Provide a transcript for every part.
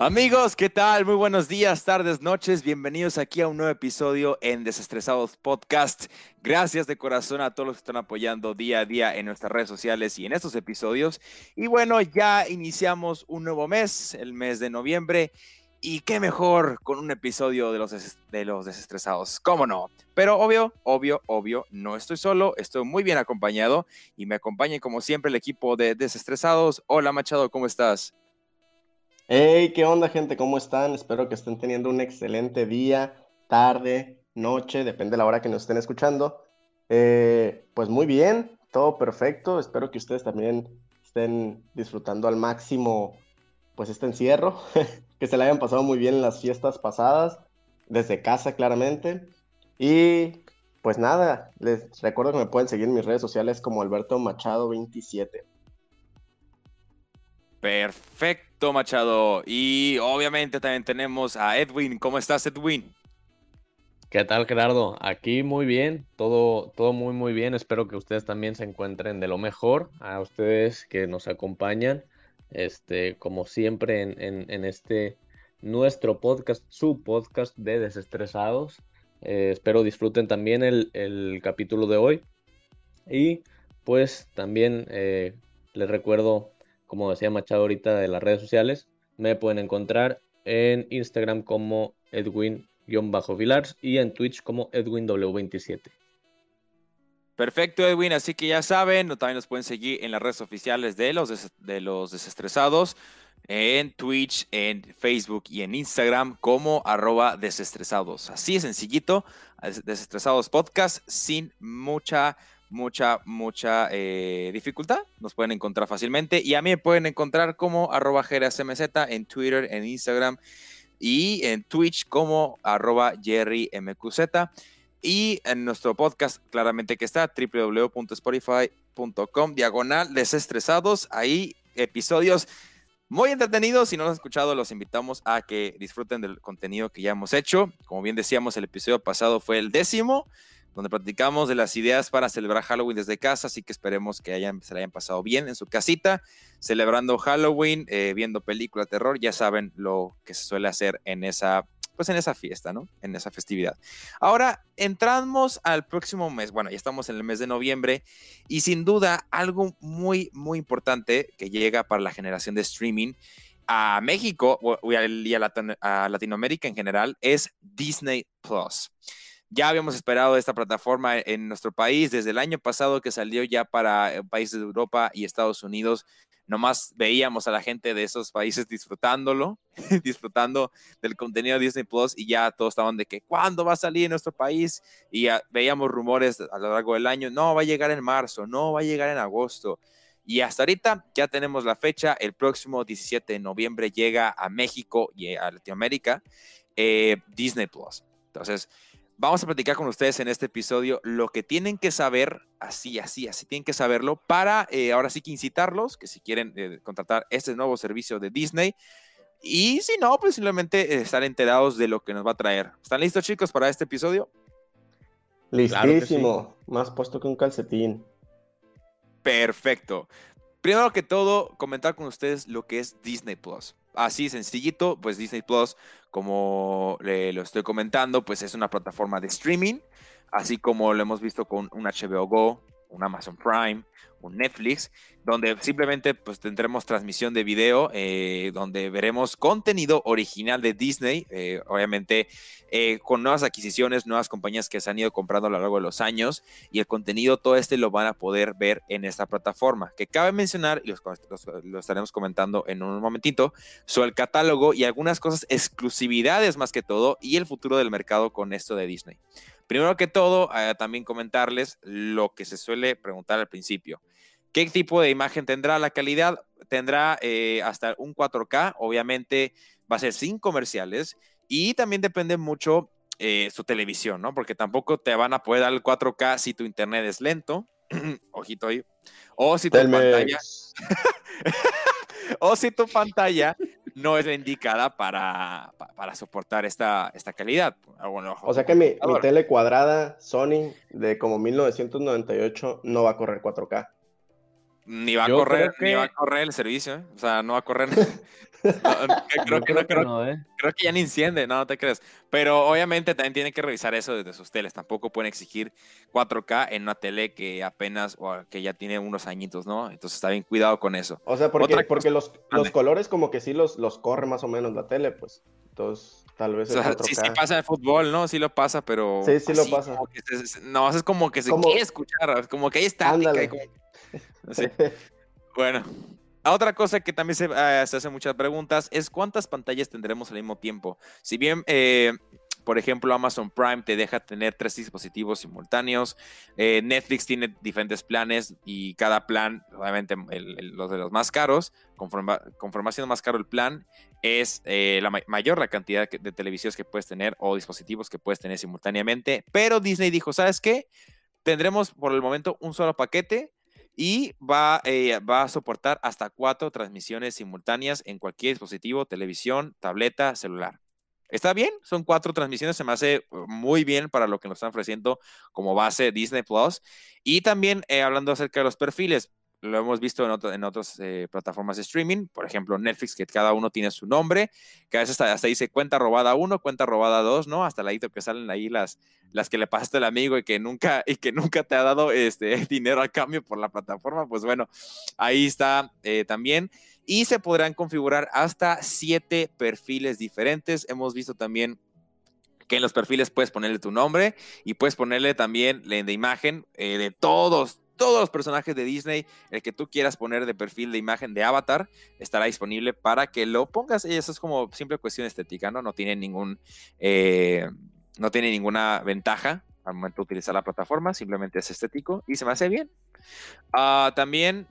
Amigos, ¿qué tal? Muy buenos días, tardes, noches. Bienvenidos aquí a un nuevo episodio en Desestresados Podcast. Gracias de corazón a todos los que están apoyando día a día en nuestras redes sociales y en estos episodios. Y bueno, ya iniciamos un nuevo mes, el mes de noviembre. Y qué mejor con un episodio de los, de los desestresados, ¿cómo no? Pero obvio, obvio, obvio, no estoy solo, estoy muy bien acompañado y me acompaña como siempre el equipo de desestresados. Hola Machado, ¿cómo estás? Hey, ¿qué onda, gente? ¿Cómo están? Espero que estén teniendo un excelente día, tarde, noche, depende de la hora que nos estén escuchando. Eh, pues muy bien, todo perfecto. Espero que ustedes también estén disfrutando al máximo, pues este encierro, que se le hayan pasado muy bien en las fiestas pasadas, desde casa claramente. Y pues nada, les recuerdo que me pueden seguir en mis redes sociales como Alberto Machado 27. Perfecto, Machado. Y obviamente también tenemos a Edwin. ¿Cómo estás, Edwin? ¿Qué tal, Gerardo? Aquí muy bien, todo, todo muy, muy bien. Espero que ustedes también se encuentren de lo mejor. A ustedes que nos acompañan, este, como siempre, en, este nuestro podcast, su podcast de Desestresados. Eh, espero disfruten también el, capítulo de hoy. Y pues también eh, les recuerdo como decía Machado ahorita, de las redes sociales. Me pueden encontrar en Instagram como Edwin-Vilars y en Twitch como EdwinW27. Perfecto, Edwin. Así que ya saben, también nos pueden seguir en las redes oficiales de los, de los desestresados, en Twitch, en Facebook y en Instagram como arroba desestresados. Así sencillito, desestresados podcast, sin mucha mucha, mucha eh, dificultad. Nos pueden encontrar fácilmente. Y a mí me pueden encontrar como arroba en Twitter, en Instagram y en Twitch como arroba jerrymqz. Y en nuestro podcast, claramente que está, www.spotify.com, diagonal desestresados. Ahí episodios muy entretenidos. Si no lo han escuchado, los invitamos a que disfruten del contenido que ya hemos hecho. Como bien decíamos, el episodio pasado fue el décimo donde platicamos de las ideas para celebrar Halloween desde casa, así que esperemos que hayan, se la hayan pasado bien en su casita, celebrando Halloween, eh, viendo de terror, ya saben lo que se suele hacer en esa, pues en esa fiesta, ¿no? En esa festividad. Ahora entramos al próximo mes, bueno, ya estamos en el mes de noviembre y sin duda algo muy, muy importante que llega para la generación de streaming a México y a Latinoamérica en general es Disney Plus. Ya habíamos esperado esta plataforma en nuestro país desde el año pasado que salió ya para eh, países de Europa y Estados Unidos. Nomás veíamos a la gente de esos países disfrutándolo, disfrutando del contenido de Disney Plus y ya todos estaban de que cuándo va a salir en nuestro país y veíamos rumores a lo largo del año, no va a llegar en marzo, no va a llegar en agosto. Y hasta ahorita ya tenemos la fecha, el próximo 17 de noviembre llega a México y a Latinoamérica eh, Disney Plus. Entonces, Vamos a platicar con ustedes en este episodio lo que tienen que saber, así, así, así tienen que saberlo, para eh, ahora sí que incitarlos, que si quieren eh, contratar este nuevo servicio de Disney, y si no, pues simplemente eh, estar enterados de lo que nos va a traer. ¿Están listos chicos para este episodio? Listísimo, más puesto que un calcetín. Perfecto. Primero que todo, comentar con ustedes lo que es Disney Plus así sencillito, pues Disney Plus, como le, lo estoy comentando, pues es una plataforma de streaming, así como lo hemos visto con un HBO Go, un Amazon Prime, un Netflix, donde simplemente pues tendremos transmisión de video, eh, donde veremos contenido original de Disney, eh, obviamente eh, con nuevas adquisiciones, nuevas compañías que se han ido comprando a lo largo de los años y el contenido todo este lo van a poder ver en esta plataforma, que cabe mencionar, y lo estaremos comentando en un momentito, sobre el catálogo y algunas cosas, exclusividades más que todo, y el futuro del mercado con esto de Disney. Primero que todo, también comentarles lo que se suele preguntar al principio. ¿Qué tipo de imagen tendrá? La calidad tendrá eh, hasta un 4K, obviamente va a ser sin comerciales y también depende mucho eh, su televisión, ¿no? Porque tampoco te van a poder dar el 4K si tu internet es lento, ojito ahí, o si tu pantalla, o si tu pantalla no es la indicada para, para soportar esta, esta calidad. Ah, o sea que mi, mi, tele cuadrada Sony de como 1998 no va a correr 4K. Ni va a correr, ni va a correr el servicio, ¿eh? o sea, no va a correr. creo, que, no, ¿eh? creo que ya ni enciende, no, no te crees. Pero obviamente también tienen que revisar eso desde sus teles. Tampoco pueden exigir 4K en una tele que apenas o que ya tiene unos añitos, ¿no? Entonces está bien cuidado con eso. O sea, porque, porque los, los colores como que sí los, los corre más o menos la tele, pues. Entonces, tal vez. sí, sí pasa el fútbol, ¿no? Sí lo pasa, pero. Sí, sí lo pasa. no, es como que se quiere escuchar, como que hay estática. Y como... bueno, otra cosa que también se, uh, se hacen muchas preguntas es cuántas pantallas tendremos al mismo tiempo. Si bien, eh, por ejemplo, Amazon Prime te deja tener tres dispositivos simultáneos, eh, Netflix tiene diferentes planes y cada plan, obviamente los de los más caros, conforme, conforme siendo más caro el plan, es eh, la mayor la cantidad de televisores que puedes tener o dispositivos que puedes tener simultáneamente. Pero Disney dijo, ¿sabes qué? Tendremos por el momento un solo paquete y va, eh, va a soportar hasta cuatro transmisiones simultáneas en cualquier dispositivo, televisión, tableta, celular. Está bien, son cuatro transmisiones, se me hace uh, muy bien para lo que nos están ofreciendo como base Disney Plus. Y también eh, hablando acerca de los perfiles, lo hemos visto en, en otras eh, plataformas de streaming, por ejemplo Netflix, que cada uno tiene su nombre, que a veces hasta, dice cuenta robada 1, cuenta robada 2, ¿no? Hasta la que salen ahí las, las que le pasaste al amigo y que nunca, y que nunca te ha dado este, dinero a cambio por la plataforma, pues bueno, ahí está eh, también. Y se podrán configurar hasta siete perfiles diferentes. Hemos visto también que en los perfiles puedes ponerle tu nombre y puedes ponerle también la imagen eh, de todos, todos los personajes de Disney, el que tú quieras poner de perfil de imagen de avatar, estará disponible para que lo pongas. Y eso es como simple cuestión estética, ¿no? No tiene ningún, eh, no tiene ninguna ventaja al momento de utilizar la plataforma, simplemente es estético y se me hace bien. Ah, también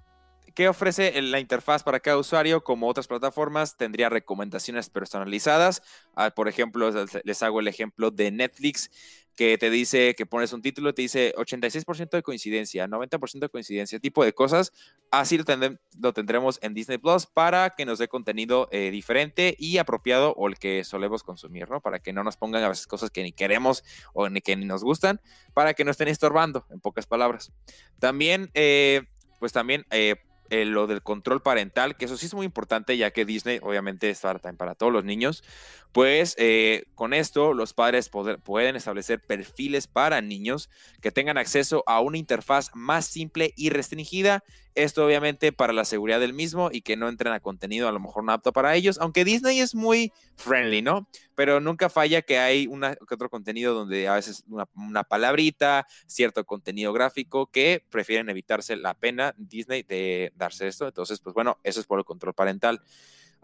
¿Qué ofrece la interfaz para cada usuario? Como otras plataformas, tendría recomendaciones personalizadas. Ah, por ejemplo, les hago el ejemplo de Netflix que te dice que pones un título, te dice 86% de coincidencia, 90% de coincidencia, tipo de cosas. Así lo, tendremos en Disney Plus para que nos dé contenido eh, diferente y apropiado o el que solemos consumir, ¿no? Para que no nos pongan a veces cosas que ni queremos o ni que ni nos gustan, para que no estén estorbando, en pocas palabras. También, eh, pues también eh, eh, lo del control parental, que eso sí es muy importante, ya que Disney obviamente es para, para todos los niños, pues eh, con esto los padres pueden establecer perfiles para niños que tengan acceso a una interfaz más simple y restringida. Esto obviamente para la seguridad del mismo y que no entren a contenido a lo mejor no apto para ellos, aunque Disney es muy friendly, ¿no? Pero nunca falla que hay una, que otro contenido donde a veces una, una palabrita, cierto contenido gráfico que prefieren evitarse la pena Disney de darse esto. Entonces, pues bueno, eso es por el control parental.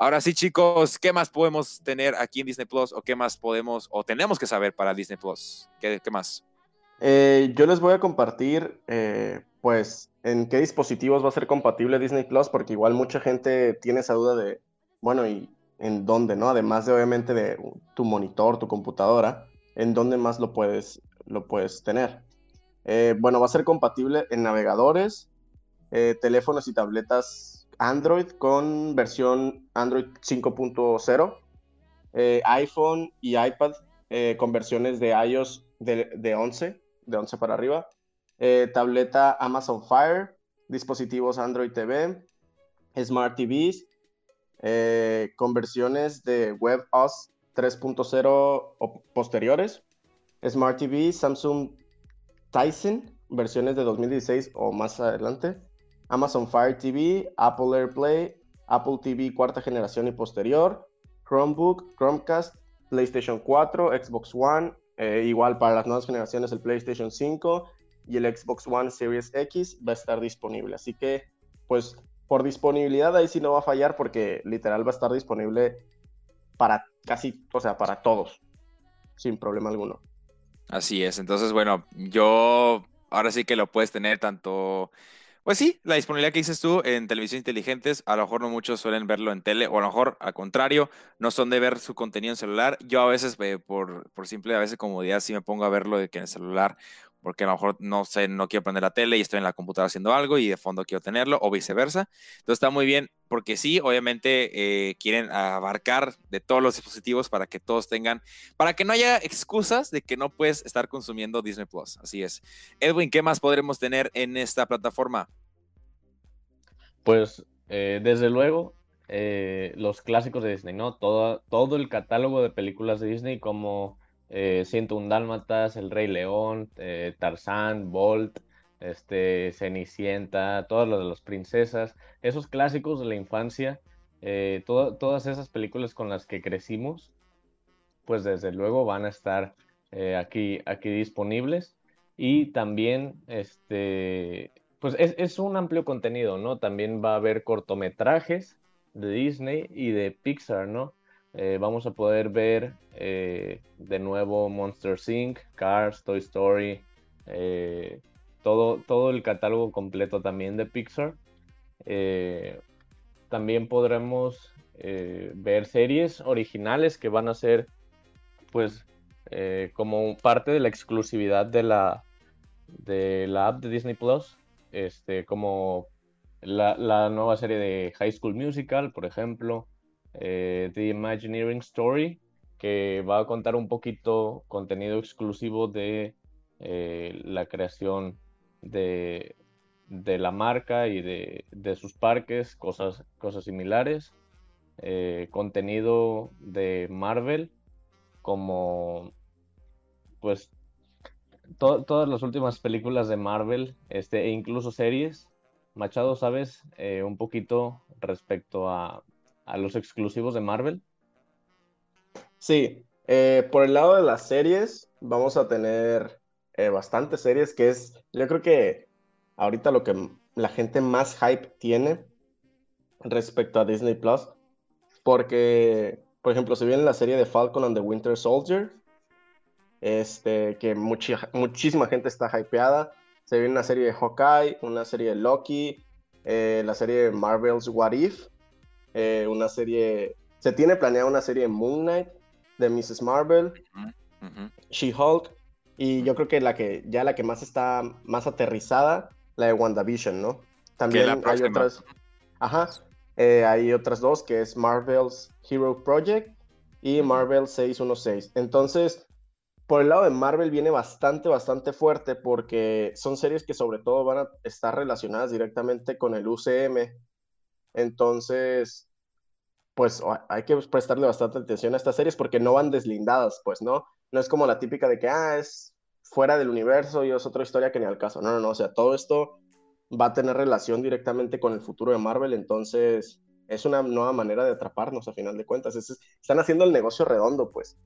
Ahora sí, chicos, ¿qué más podemos tener aquí en Disney Plus o qué más podemos o tenemos que saber para Disney Plus? ¿Qué, más? Eh, yo les voy a compartir, eh, pues, en qué dispositivos va a ser compatible Disney Plus, porque igual mucha gente tiene esa duda de, bueno, ¿y en dónde, no? Además de, obviamente, de tu monitor, tu computadora, ¿en dónde más lo puedes, lo puedes tener? Eh, bueno, va a ser compatible en navegadores, teléfonos y tabletas Android con versión Android 5.0, eh, iPhone y iPad con versiones de iOS de, 11, de 11 para arriba, eh, tableta Amazon Fire, dispositivos Android TV, Smart TVs, con versiones de WebOS 3.0 o posteriores, Smart TV, Samsung Tyson, versiones de 2016 o más adelante, Amazon Fire TV, Apple AirPlay, Apple TV cuarta generación y posterior, Chromebook, Chromecast, PlayStation 4, Xbox One, eh, igual para las nuevas generaciones el PlayStation 5 y el Xbox One Series X va a estar disponible. Así que, pues, por disponibilidad ahí sí no va a fallar porque literal va a estar disponible para casi, o sea, para todos, sin problema alguno. Así es, entonces, bueno, yo ahora sí que lo puedes tener tanto pues sí, la disponibilidad que dices tú en televisión inteligentes, a lo mejor no muchos suelen verlo en tele, o a lo mejor al contrario, no son de ver su contenido en celular. Yo a veces, eh, por, por simple a veces comodidad, sí me pongo a verlo de que en el celular porque a lo mejor no sé, no quiero prender la tele y estoy en la computadora haciendo algo y de fondo quiero tenerlo, o viceversa. Entonces está muy bien, porque sí, obviamente eh, quieren abarcar de todos los dispositivos para que todos tengan, para que no haya excusas de que no puedes estar consumiendo Disney Plus. Así es. Edwin, ¿qué más podremos tener en esta plataforma? Pues eh, desde luego, eh, los clásicos de Disney, ¿no? Todo, todo el catálogo de películas de Disney como eh, 101 Dálmatas, El Rey León, eh, Tarzán, Bolt, este, Cenicienta, todas las de las princesas, esos clásicos de la infancia, todas esas películas con las que crecimos, pues desde luego van a estar aquí, aquí disponibles. Y también, este, pues es, un amplio contenido, ¿no? También va a haber cortometrajes de Disney y de Pixar, ¿no? Eh, vamos a poder ver eh, de nuevo Monster Inc., Cars, Toy Story, eh, todo, todo el catálogo completo también de Pixar. también podremos ver series originales que van a ser, pues, como parte de la exclusividad de la, de la app de Disney Plus, este, como la, nueva serie de High School Musical, por ejemplo, eh, The Imagineering Story, que va a contar un poquito contenido exclusivo de eh, la creación de, la marca y de, sus parques, cosas, cosas similares. Eh, contenido de Marvel, como pues todas las últimas películas de Marvel, este, e incluso series, Machado, ¿sabes eh, un poquito respecto a, los exclusivos de Marvel? Sí, eh, por el lado de las series, vamos a tener eh, bastantes series, que es, yo creo que ahorita lo que la gente más hype tiene respecto a Disney Plus, porque, por ejemplo, se viene la serie de Falcon and the Winter Soldier, este, que muchísima gente está hypeada. Se viene una serie de Hawkeye, una serie de Loki, eh, la serie de Marvel's What If, eh, una serie... Se tiene planeada una serie de Moon Knight, de Mrs. Marvel, She-Hulk, y yo creo que la que ya la que más está más aterrizada, la de WandaVision, ¿no? También hay otras... Ajá, eh, hay otras dos, que es Marvel's Hero Project y Marvel 616. Entonces, por el lado de Marvel viene bastante, bastante fuerte porque son series que sobre todo van a estar relacionadas directamente con el UCM. Entonces, pues hay que prestarle bastante atención a estas series porque no van deslindadas, pues, ¿no? No es como la típica de que, ah, es fuera del universo y es otra historia que ni al caso. No, no, no, o sea, todo esto va a tener relación directamente con el futuro de Marvel, entonces es una nueva manera de atraparnos a final de cuentas. están haciendo el negocio redondo, pues.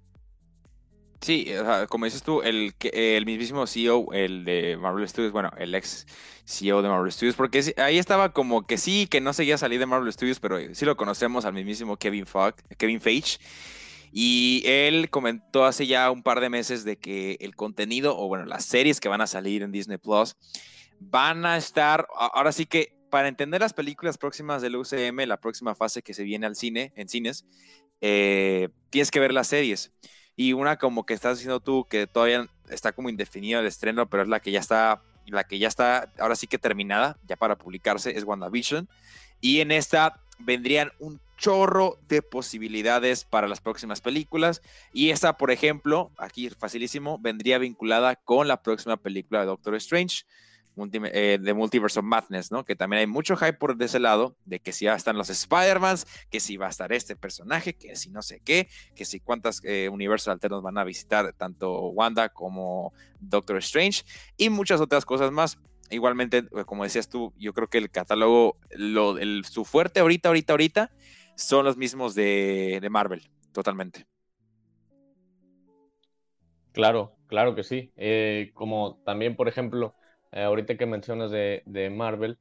Sí, como dices tú, el, el mismísimo CEO, el de Marvel Studios, bueno, el ex CEO de Marvel Studios, porque ahí estaba como que sí, que no seguía salir de Marvel Studios, pero sí lo conocemos al mismísimo Kevin, Kevin Feige. Y él comentó hace ya un par de meses de que el contenido, o bueno, las series que van a salir en Disney Plus, van a estar, ahora sí que para entender las películas próximas del UCM, la próxima fase que se viene al cine, en cines, eh, tienes que ver las series y una como que estás diciendo tú que todavía está como indefinido el estreno, pero es la que ya está, la que ya está ahora sí que terminada, ya para publicarse, es WandaVision. Y en esta vendrían un chorro de posibilidades para las próximas películas. Y esta, por ejemplo, aquí facilísimo, vendría vinculada con la próxima película de Doctor Strange. Eh, de Multiverse of Madness, ¿no? Que también hay mucho hype por ese lado, de que si ya están los Spider-Mans, que si va a estar este personaje, que si no sé qué, que si cuántas eh, universos alternos van a visitar tanto Wanda como Doctor Strange y muchas otras cosas más. Igualmente, eh, como decías tú, yo creo que el catálogo, lo, su fuerte ahorita, ahorita, ahorita, son los mismos de, de Marvel, totalmente. Claro, claro que sí. como también, por ejemplo, eh, ahorita que mencionas de, Marvel,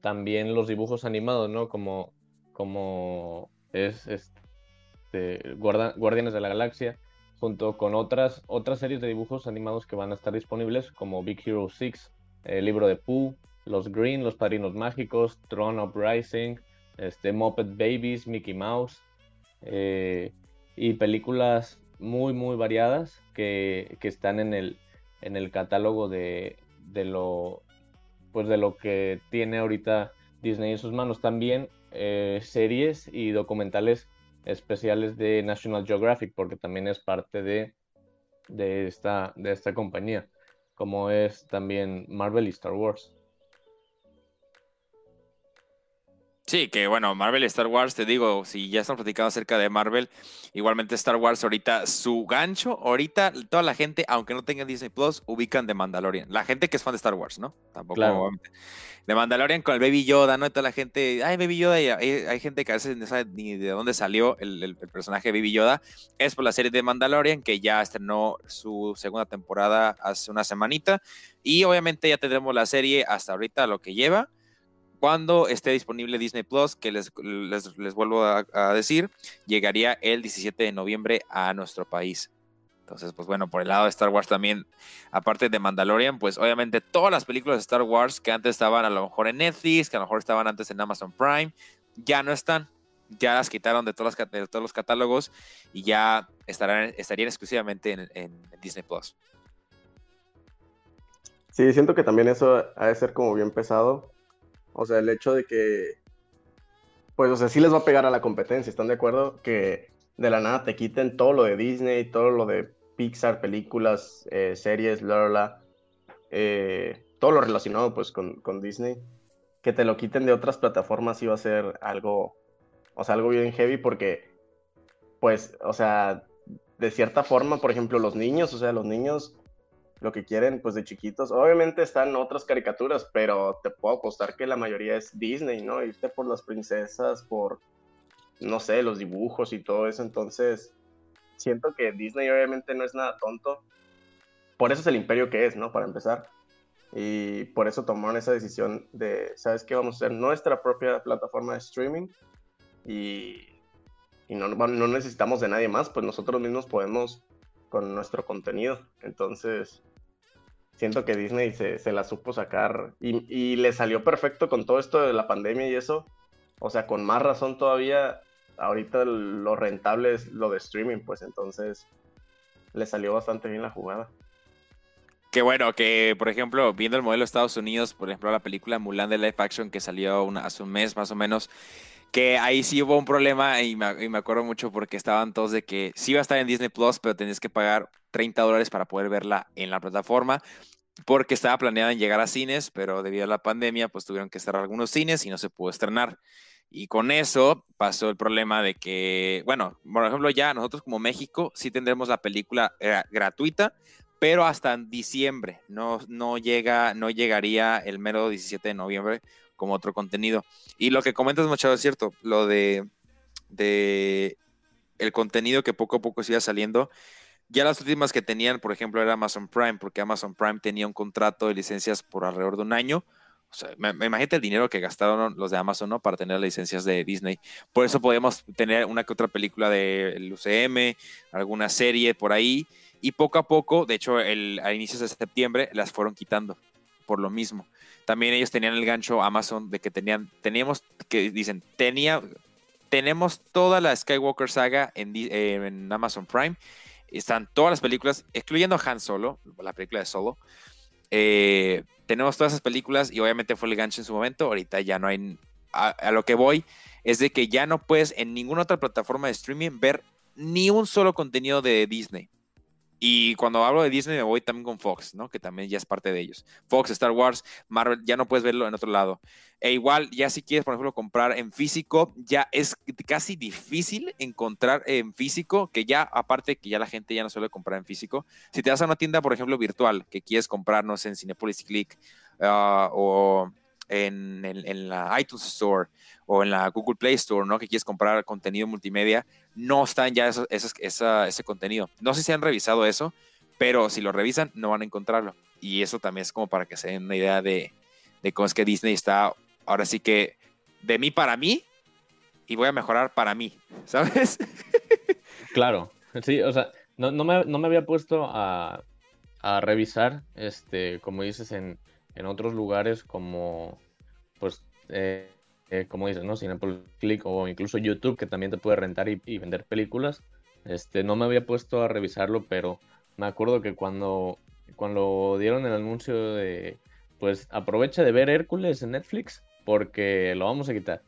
también los dibujos animados, ¿no? Como, como es este, Guardianes de la Galaxia, junto con otras, otras series de dibujos animados que van a estar disponibles, como Big Hero 6, el libro de Pooh, Los Green, Los Padrinos Mágicos, Throne Uprising, este, Muppet Babies, Mickey Mouse, eh, y películas muy, muy variadas que, que están en el, en el catálogo de, de lo, pues de lo que tiene ahorita Disney en sus manos. También eh, series y documentales especiales de National Geographic, porque también es parte de, de, esta, de esta compañía, como es también Marvel y Star Wars. Sí, que bueno, Marvel y Star Wars, te digo, si ya estamos platicando acerca de Marvel, igualmente Star Wars ahorita, su gancho, ahorita toda la gente, aunque no tenga Disney Plus, ubican de Mandalorian. La gente que es fan de Star Wars, ¿no? Tampoco. De Mandalorian con el Baby Yoda, ¿no? Y toda la gente, ay, Baby Yoda, y hay, gente que a veces no sabe ni de dónde salió el, el, personaje de Baby Yoda. Es por la serie de Mandalorian, que ya estrenó su segunda temporada hace una semanita. Y obviamente ya tendremos la serie hasta ahorita, lo que lleva cuando esté disponible Disney Plus, que les, les, vuelvo a, decir, llegaría el 17 de noviembre a nuestro país. Entonces, pues bueno, por el lado de Star Wars también, aparte de Mandalorian, pues obviamente todas las películas de Star Wars que antes estaban a lo mejor en Netflix, que a lo mejor estaban antes en Amazon Prime, ya no están. Ya las quitaron de todos los, de todos los catálogos y ya estarán, estarían exclusivamente en, en Disney Plus. Sí, siento que también eso ha de ser como bien pesado, o sea, el hecho de que, pues, o sea, sí les va a pegar a la competencia, ¿están de acuerdo? Que de la nada te quiten todo lo de Disney, todo lo de Pixar, películas, eh, series, la, la, eh, todo lo relacionado, pues, con, con, Disney. Que te lo quiten de otras plataformas iba a ser algo, o sea, algo bien heavy porque, pues, o sea, de cierta forma, por ejemplo, los niños, o sea, los niños lo que quieren, pues de chiquitos. Obviamente están otras caricaturas, pero te puedo apostar que la mayoría es Disney, ¿no? Irte por las princesas, por, no sé, los dibujos y todo eso. Entonces, siento que Disney obviamente no es nada tonto. Por eso es el imperio que es, ¿no? Para empezar. Y por eso tomaron esa decisión de, ¿sabes qué? Vamos a hacer nuestra propia plataforma de streaming y, y no, no necesitamos de nadie más, pues nosotros mismos podemos con nuestro contenido. Entonces, siento que Disney se, se la supo sacar y, y, le salió perfecto con todo esto de la pandemia y eso. O sea, con más razón todavía, ahorita lo rentable es lo de streaming, pues entonces le salió bastante bien la jugada. Qué bueno, que por ejemplo, viendo el modelo de Estados Unidos, por ejemplo, la película Mulan de live action que salió hace un mes más o menos, que ahí sí hubo un problema y me, y me, acuerdo mucho porque estaban todos de que sí iba a estar en Disney Plus, pero tenías que pagar 30 dólares para poder verla en la plataforma porque estaba planeada en llegar a cines, pero debido a la pandemia, pues tuvieron que cerrar algunos cines y no se pudo estrenar. Y con eso pasó el problema de que, bueno, por ejemplo, ya nosotros como México sí tendremos la película eh, gratuita, pero hasta diciembre, no, no, llega, no llegaría el mero 17 de noviembre como otro contenido. Y lo que comentas, Machado, es cierto, lo de, de el contenido que poco a poco siga saliendo. Ya las últimas que tenían, por ejemplo, era Amazon Prime, porque Amazon Prime tenía un contrato de licencias por alrededor de un año. O sea, me, imagínate el dinero que gastaron los de Amazon, ¿no? Para tener las licencias de Disney. Por eso podemos tener una que otra película del UCM, alguna serie por ahí. Y poco a poco, de hecho, el, a inicios de septiembre las fueron quitando por lo mismo. También ellos tenían el gancho Amazon de que tenían, teníamos, que dicen, tenía, tenemos toda la Skywalker saga en, en Amazon Prime. Están todas las películas, excluyendo Han Solo, la película de Solo. Eh, tenemos todas esas películas y obviamente fue el gancho en su momento. Ahorita ya no hay. a, lo que voy es de que ya no puedes en ninguna otra plataforma de streaming ver ni un solo contenido de Disney. Y cuando hablo de Disney me voy también con Fox, ¿no? Que también ya es parte de ellos. Fox, Star Wars, Marvel, ya no puedes verlo en otro lado. E igual, ya si quieres, por ejemplo, comprar en físico, ya es casi difícil encontrar en físico, que ya, aparte que ya la gente ya no suele comprar en físico. Si te vas a una tienda, por ejemplo, virtual, que quieres comprarnos en Cinepolis Click uh, o en, la iTunes Store o en la Google Play Store, ¿no? Que quieres comprar contenido multimedia, no están ya ese contenido. No sé si han revisado eso, pero si lo revisan, no van a encontrarlo. Y eso también es como para que se den una idea de, de cómo es que Disney está, ahora sí que, de mí para mí, y voy a mejorar para mí, ¿sabes? Claro, sí, o sea, no, no, me, no me, había puesto a, a, revisar, este, como dices, en, en otros lugares como, pues, eh, eh, como dices, ¿no? Cinepolis Click o incluso YouTube, que también te puede rentar y, vender películas. Este, no me había puesto a revisarlo, pero me acuerdo que cuando, cuando dieron el anuncio de, pues, aprovecha de ver Hércules en Netflix, porque lo vamos a quitar.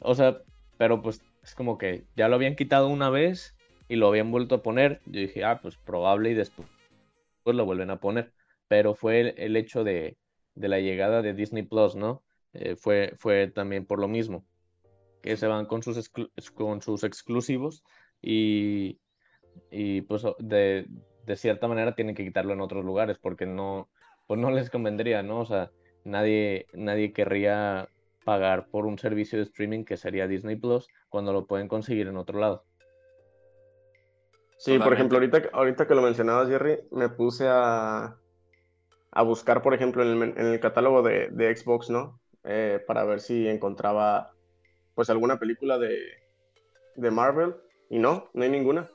O sea, pero pues es como que ya lo habían quitado una vez y lo habían vuelto a poner. Yo dije, ah, pues probable y después pues lo vuelven a poner. Pero fue el hecho de, de la llegada de Disney Plus, ¿no? Eh, fue, fue también por lo mismo. que se van con sus, con sus exclusivos y, y pues de, de, cierta manera tienen que quitarlo en otros lugares porque no, pues no les convendría, ¿no? O sea, nadie, nadie querría pagar por un servicio de streaming que sería Disney Plus cuando lo pueden conseguir en otro lado. Sí, por ejemplo, ahorita, ahorita que lo mencionabas, Jerry, me puse a, a buscar, por ejemplo, en el, en el catálogo de, de, Xbox, ¿no? Eh, para ver si encontraba, pues, alguna película de, de Marvel. Y no, no hay ninguna.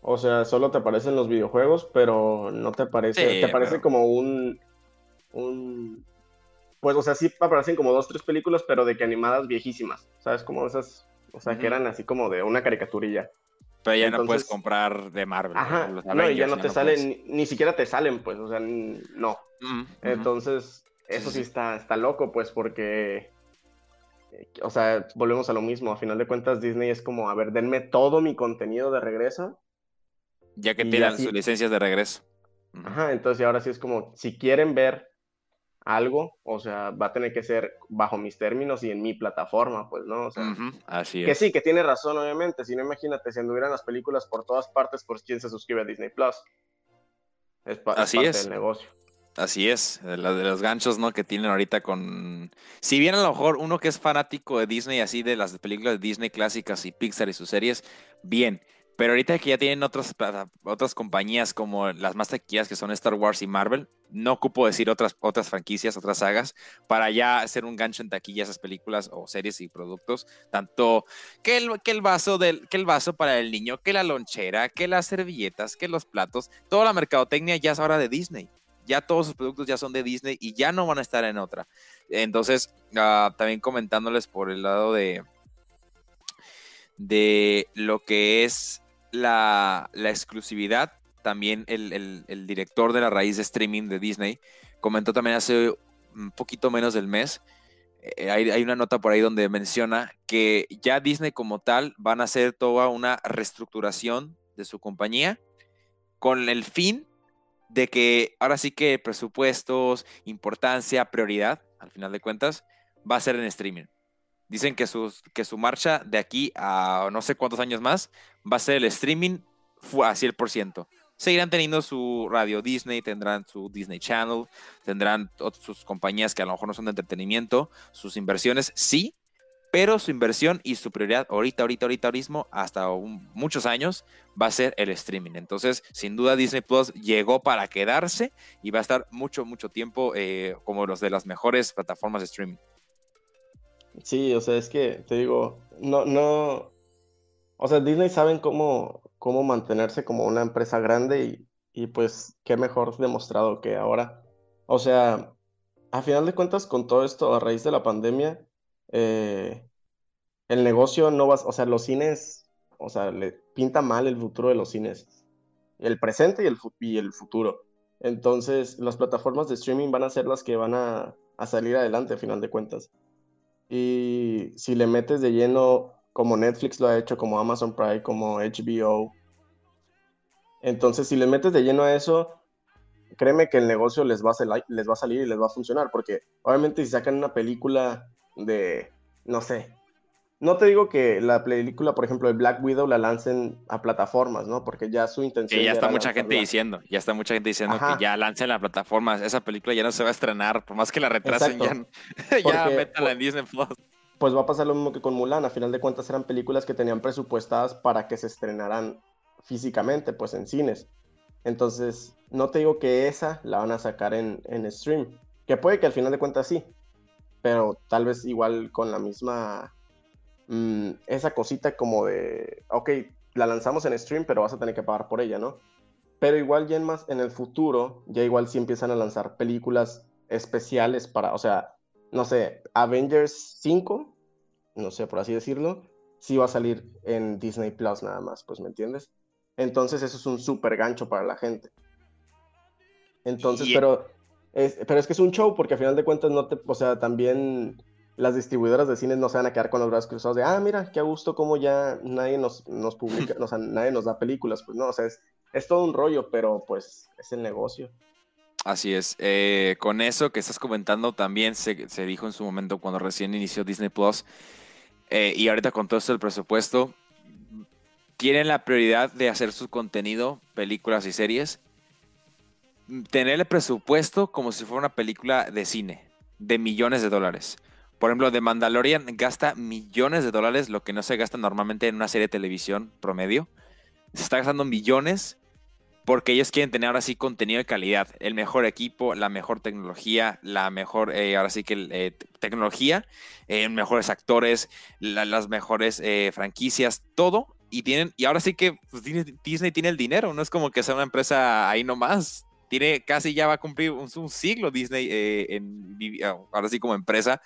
O sea, solo te aparecen los videojuegos, pero no te aparece, te aparece como un, un, pues, o sea, sí aparecen como dos, tres películas, pero de que animadas viejísimas, ¿sabes? Como esas, o sea, que eran así como de una caricaturilla. Pero ya no puedes comprar de Marvel. Ajá, no, y ya no te salen, ni, siquiera te salen, pues, o sea, no. Entonces, eso sí, está, está loco, pues, porque, o sea, volvemos a lo mismo. A final de cuentas, Disney es como, a ver, denme todo mi contenido de regreso. Ya que pidan sus licencias de regreso. Ajá, entonces ahora sí es como, si quieren ver algo, o sea, va a tener que ser bajo mis términos y en mi plataforma, pues, ¿no? O sea, Así es. Que sí, que tiene razón, obviamente. Si no, imagínate, si anduvieran las películas por todas partes, por quién se suscribe a Disney Plus. Es, Así parte es. del negocio. Así es, de, de los ganchos, ¿no? Que tienen ahorita con... Si bien a lo mejor uno que es fanático de Disney, así de las películas de Disney clásicas y Pixar y sus series, bien. Pero ahorita que ya tienen otras, otras compañías como las más taquillas que son Star Wars y Marvel, no ocupo decir otras, otras franquicias, otras sagas, para ya hacer un gancho en taquilla esas películas o series y productos. Tanto que el, que el, vaso, del, que el vaso para el niño, que la lonchera, que las servilletas, que los platos, toda la mercadotecnia ya es ahora de Disney. Ya todos sus productos ya son de Disney y ya no van a estar en otra. Entonces, uh, también comentándoles por el lado de, de lo que es la, exclusividad, también el, director de la raíz de streaming de Disney comentó también hace un poquito menos del mes, eh, hay, una nota por ahí donde menciona que ya Disney como tal van a hacer toda una reestructuración de su compañía con el fin de que ahora sí que presupuestos, importancia, prioridad, al final de cuentas, va a ser en streaming. Dicen que, que su marcha de aquí a no sé cuántos años más va a ser el streaming a 100%. Seguirán teniendo su radio Disney, tendrán su Disney Channel, tendrán sus compañías que a lo mejor no son de entretenimiento, sus inversiones sí, pero su inversión y su prioridad ahorita, ahorita, ahorita mismo, hasta muchos años, va a ser el streaming. Entonces, sin duda, Disney Plus llegó para quedarse y va a estar mucho, mucho tiempo eh, como los de las mejores plataformas de streaming. Sí, o sea, es que te digo, no, no, o sea, Disney saben cómo, cómo mantenerse como una empresa grande y, y pues qué mejor demostrado que ahora. O sea, a final de cuentas, con todo esto a raíz de la pandemia, eh, el negocio no va, o sea, los cines, o sea, le pinta mal el futuro de los cines, el presente y el, y el futuro. Entonces, las plataformas de streaming van a ser las que van a, a salir adelante a final de cuentas. Y si le metes de lleno, como Netflix lo ha hecho, como Amazon Prime, como HBO, entonces si le metes de lleno a eso, créeme que el negocio les va a, les va a salir y les va a funcionar, porque obviamente si sacan una película de, no sé, no te digo que la película, por ejemplo, de Black Widow la lancen a plataformas, ¿no? Porque ya su intención. Que ya está mucha gente diciendo, ya está mucha gente diciendo que ya lancen la plataforma. Esa película ya no se va a estrenar, por más que la retrasen, ya, ya métala en Disney Plus. Pues va a pasar lo mismo que con Mulan. A final de cuentas eran películas que tenían presupuestadas para que se estrenaran físicamente, pues en cines. Entonces, no te digo que esa la van a sacar en, en stream. Que puede que al final de cuentas sí. Pero tal vez igual con la misma Mm, esa cosita como de, ok, la lanzamos en stream, pero vas a tener que pagar por ella, ¿no? Pero igual ya en, más, en el futuro, ya igual sí empiezan a lanzar películas especiales para, o sea, no sé, Avengers 5, no sé, por así decirlo, sí va a salir en Disney Plus nada más, pues, ¿me entiendes? Entonces eso es un súper gancho para la gente. Entonces, pero, es, pero es que es un show porque al final de cuentas no te, o sea, también las distribuidoras de cines no se van a quedar con los brazos cruzados de, ah, mira, qué gusto como ya nadie nos, nos publica, o sea, nadie nos da películas, pues no, o sea, es, es todo un rollo, pero pues es el negocio. Así es. Eh, con eso que estás comentando, también se, se, dijo en su momento cuando recién inició Disney Plus, eh, y ahorita con todo esto el presupuesto, tienen la prioridad de hacer su contenido, películas y series, tener el presupuesto como si fuera una película de cine, de millones de dólares. Por ejemplo, The Mandalorian gasta millones de dólares, lo que no se gasta normalmente en una serie de televisión promedio. Se está gastando millones porque ellos quieren tener ahora sí contenido de calidad, el mejor equipo, la mejor tecnología, la mejor, eh, ahora sí que eh, tecnología, eh, mejores actores, las mejores franquicias, todo. Y tienen, y ahora sí que pues, Disney, tiene el dinero, no es como que sea una empresa ahí nomás. Tiene casi ya va a cumplir un, siglo Disney en, ahora sí como empresa.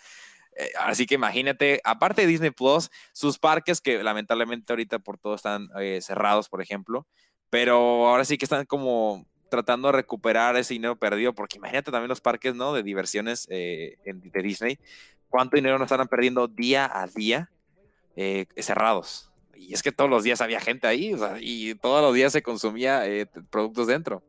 Así que imagínate, aparte de Disney Plus, sus parques que lamentablemente ahorita por todo están cerrados, por ejemplo, pero ahora sí que están como tratando de recuperar ese dinero perdido, porque imagínate también los parques, ¿no? De diversiones eh, de Disney, cuánto dinero nos estarán perdiendo día a día eh, cerrados. Y es que todos los días había gente ahí, y todos los días se consumía eh, productos dentro.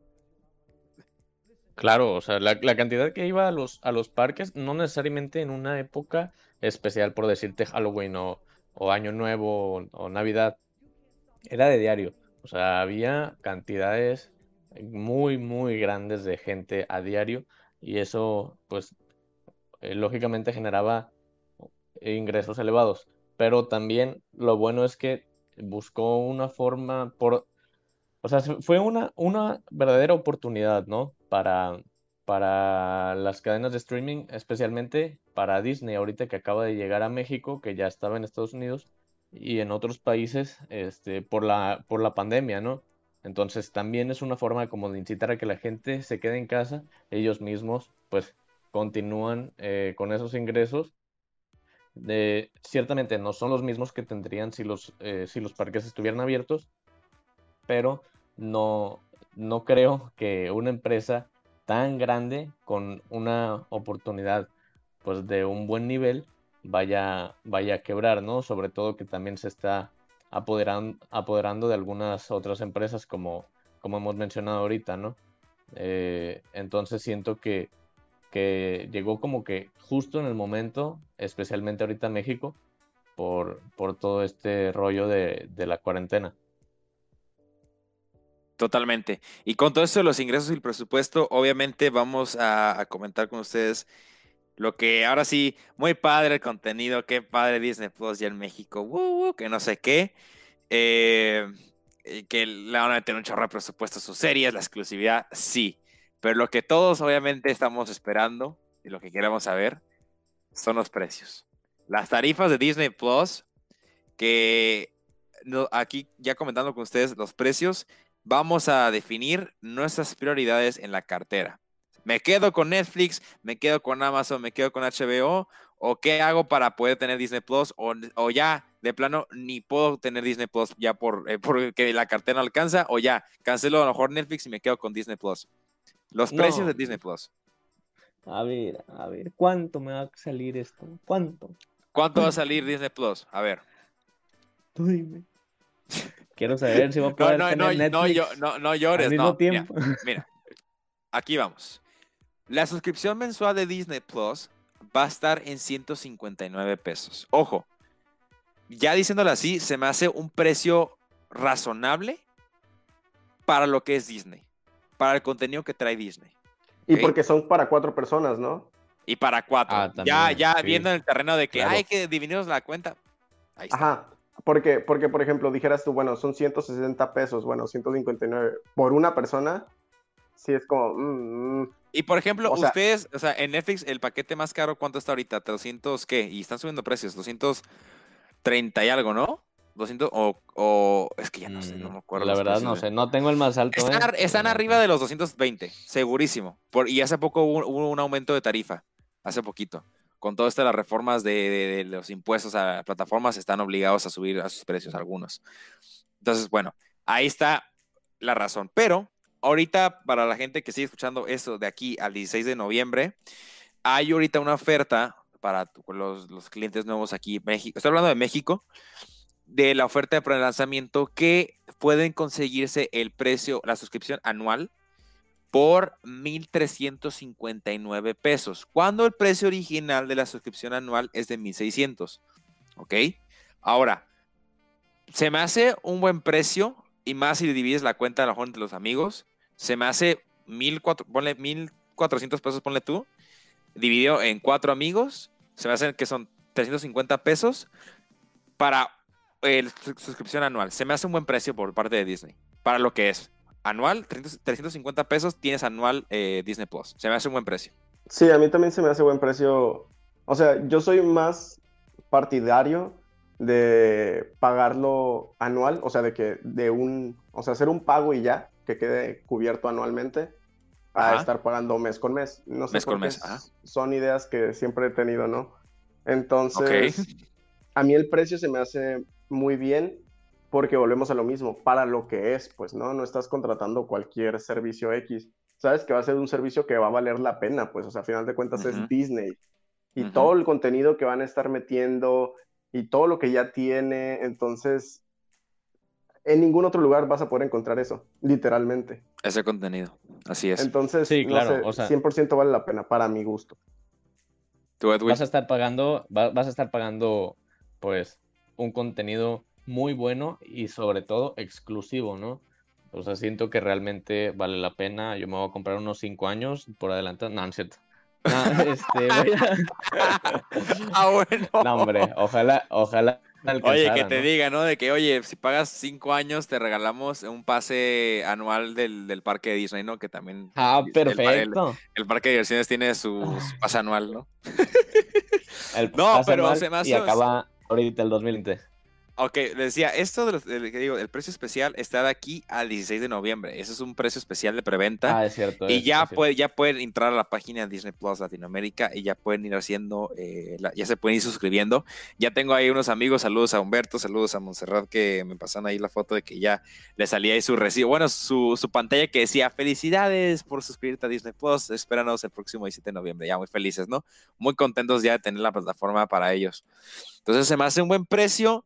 Claro, o sea, la, cantidad que iba a los, a los parques, no necesariamente en una época especial, por decirte Halloween o, o Año Nuevo o Navidad, era de diario. O sea, había cantidades muy, muy grandes de gente a diario y eso, pues, eh, lógicamente generaba ingresos elevados. Pero también lo bueno es que buscó una forma por... O sea, fue una, una verdadera oportunidad, ¿no? Para, para las cadenas de streaming, especialmente para Disney, ahorita que acaba de llegar a México, que ya estaba en Estados Unidos, y en otros países este, por, la, por la pandemia, ¿no? Entonces también es una forma como de incitar a que la gente se quede en casa, ellos mismos pues continúan eh, con esos ingresos. De, ciertamente no son los mismos que tendrían si los, eh, si los parques estuvieran abiertos, pero no, no creo que una empresa tan grande con una oportunidad pues de un buen nivel vaya, vaya a quebrar, ¿no? Sobre todo que también se está apoderando, apoderando de algunas otras empresas como, como hemos mencionado ahorita, ¿no? Eh, entonces siento que, que llegó como que justo en el momento, especialmente ahorita en México, por, por todo este rollo de, de la cuarentena. Totalmente. Y con todo esto de los ingresos y el presupuesto, obviamente vamos a, a comentar con ustedes lo que ahora sí, muy padre el contenido, qué padre Disney Plus ya en México, que no sé qué. Eh, que le van a meter un chorro de presupuesto sus series, la exclusividad, sí. Pero lo que todos obviamente estamos esperando y lo que queremos saber son los precios. Las tarifas de Disney Plus, que aquí ya comentando con ustedes los precios, vamos a definir nuestras prioridades en la cartera. ¿Me quedo con Netflix? ¿Me quedo con Amazon? ¿Me quedo con HBO? ¿O qué hago para poder tener Disney Plus? O, ya, de plano, ni puedo tener Disney Plus ya por, eh, porque la cartera no alcanza. O ya, cancelo a lo mejor Netflix y me quedo con Disney Plus. Los precios de Disney Plus. A ver, a ver, ¿cuánto me va a salir esto? ¿Cuánto? ¿Cuánto va a salir Disney Plus? A ver. Tú dime. Quiero saber si va a poder no, no, tener no, Netflix no, no, llores, no. Tiempo. mira, aquí vamos. La suscripción mensual de Disney Plus va a estar en 159 pesos. Ojo, ya diciéndolo así, se me hace un precio razonable para lo que es Disney, para el contenido que trae Disney. Y porque son para cuatro personas, ¿no? Y para cuatro. Ah, ya ya viendo en el terreno de que hay que dividirnos la cuenta. Ahí está. Ajá. Porque, porque, por ejemplo, dijeras tú, bueno, son 160 pesos, bueno, 159 por una persona, sí es como... Mm, mm. Y por ejemplo, ustedes, o sea, en Netflix el paquete más caro, ¿cuánto está ahorita? ¿300 qué? Y están subiendo precios, 230 y algo, ¿no? 200 o, es que ya no sé, no me mm, acuerdo. La verdad no sé, no tengo el más alto. Están, ¿eh? arriba de los 220, segurísimo. Por, y hace poco hubo, un aumento de tarifa, hace poquito. Con todas estas las reformas de, de, los impuestos a plataformas, están obligados a subir a sus precios algunos. Entonces, bueno, ahí está la razón. Pero ahorita, para la gente que sigue escuchando esto de aquí al 16 de noviembre, hay ahorita una oferta para los, clientes nuevos aquí en México. Estoy hablando de México, de la oferta de pre-lanzamiento que pueden conseguirse el precio, la suscripción anual por 1.359 pesos, cuando el precio original de la suscripción anual es de 1.600. ¿Ok? Ahora, se me hace un buen precio y más si divides la cuenta a lo mejor entre los amigos. Se me hace mil cuatro, ponle 1400 pesos, ponle tú, dividido en cuatro amigos. Se me hace que son 350 pesos para el suscripción anual. Se me hace un buen precio por parte de Disney, para lo que es. Anual, 350 pesos, tienes anual eh, Disney Plus. Se me hace un buen precio. Sí, a mí también se me hace buen precio. O sea, yo soy más partidario de pagarlo anual, o sea, de que de un, o sea, hacer un pago y ya, que quede cubierto anualmente, a estar pagando mes con mes. No sé mes con mes. Son ideas que siempre he tenido, ¿no? Entonces, a mí el precio se me hace muy bien porque volvemos a lo mismo, para lo que es, pues, ¿no? No estás contratando cualquier servicio X. Sabes que va a ser un servicio que va a valer la pena, pues, o sea, a final de cuentas es Disney. Y todo el contenido que van a estar metiendo y todo lo que ya tiene, entonces, en ningún otro lugar vas a poder encontrar eso, literalmente. Ese contenido, así es. Entonces, sí, claro, o sea, 100% vale la pena para mi gusto. vas a estar pagando, vas a estar pagando, pues, un contenido muy bueno y sobre todo exclusivo, ¿no? O sea, siento que realmente vale la pena. Yo me voy a comprar unos cinco años por adelante. No, no cierto. este, voy a... ah, bueno. No, hombre, ojalá, ojalá. Oye, que te diga, ¿no? De que, oye, si pagas cinco años, te regalamos un pase anual del, parque de Disney, ¿no? Que también. Ah, perfecto. El, parque de diversiones tiene su, pase anual, ¿no? el no, pero se me hace. Y acaba ahorita el 2020. Ok, les decía, esto de que digo, el precio especial está de aquí al 16 de noviembre. Ese es un precio especial de preventa. Ah, es cierto. Y ya, puede, ya pueden entrar a la página de Disney Plus Latinoamérica y ya pueden ir haciendo, eh, ya se pueden ir suscribiendo. Ya tengo ahí unos amigos, saludos a Humberto, saludos a Montserrat que me pasan ahí la foto de que ya le salía ahí su recibo, bueno, su, su pantalla que decía felicidades por suscribirte a Disney Plus, espéranos el próximo 17 de noviembre, ya muy felices, ¿no? Muy contentos ya de tener la plataforma para ellos. Entonces se me hace un buen precio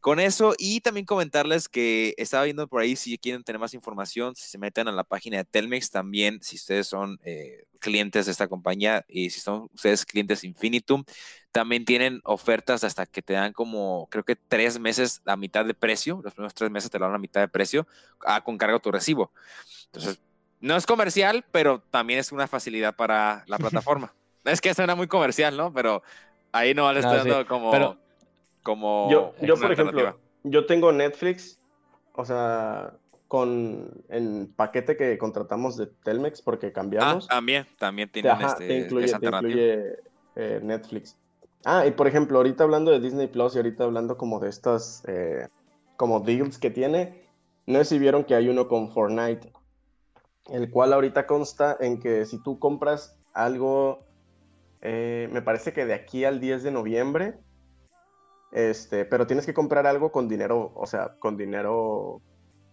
con eso y también comentarles que estaba viendo por ahí si quieren tener más información, si se meten a la página de Telmex también, si ustedes son eh, clientes de esta compañía y si son ustedes clientes Infinitum, también tienen ofertas hasta que te dan como, creo que tres meses a mitad de precio, los primeros tres meses te lo dan a mitad de precio, a, con cargo tu recibo. Entonces, no es comercial, pero también es una facilidad para la plataforma. es que suena muy comercial, ¿no? Pero ahí no le estoy dando como como yo, yo por ejemplo, yo tengo Netflix, o sea, con el paquete que contratamos de Telmex porque cambiamos. Ah, también, también tienen este, te incluye, eh, Netflix. Ah, y por ejemplo, ahorita hablando de Disney Plus y ahorita hablando como de estas eh, como deals que tiene, no sé si vieron que hay uno con Fortnite, el cual ahorita consta en que si tú compras algo, eh, me parece que de aquí al 10 de noviembre, este, pero tienes que comprar algo con dinero, o sea, con dinero,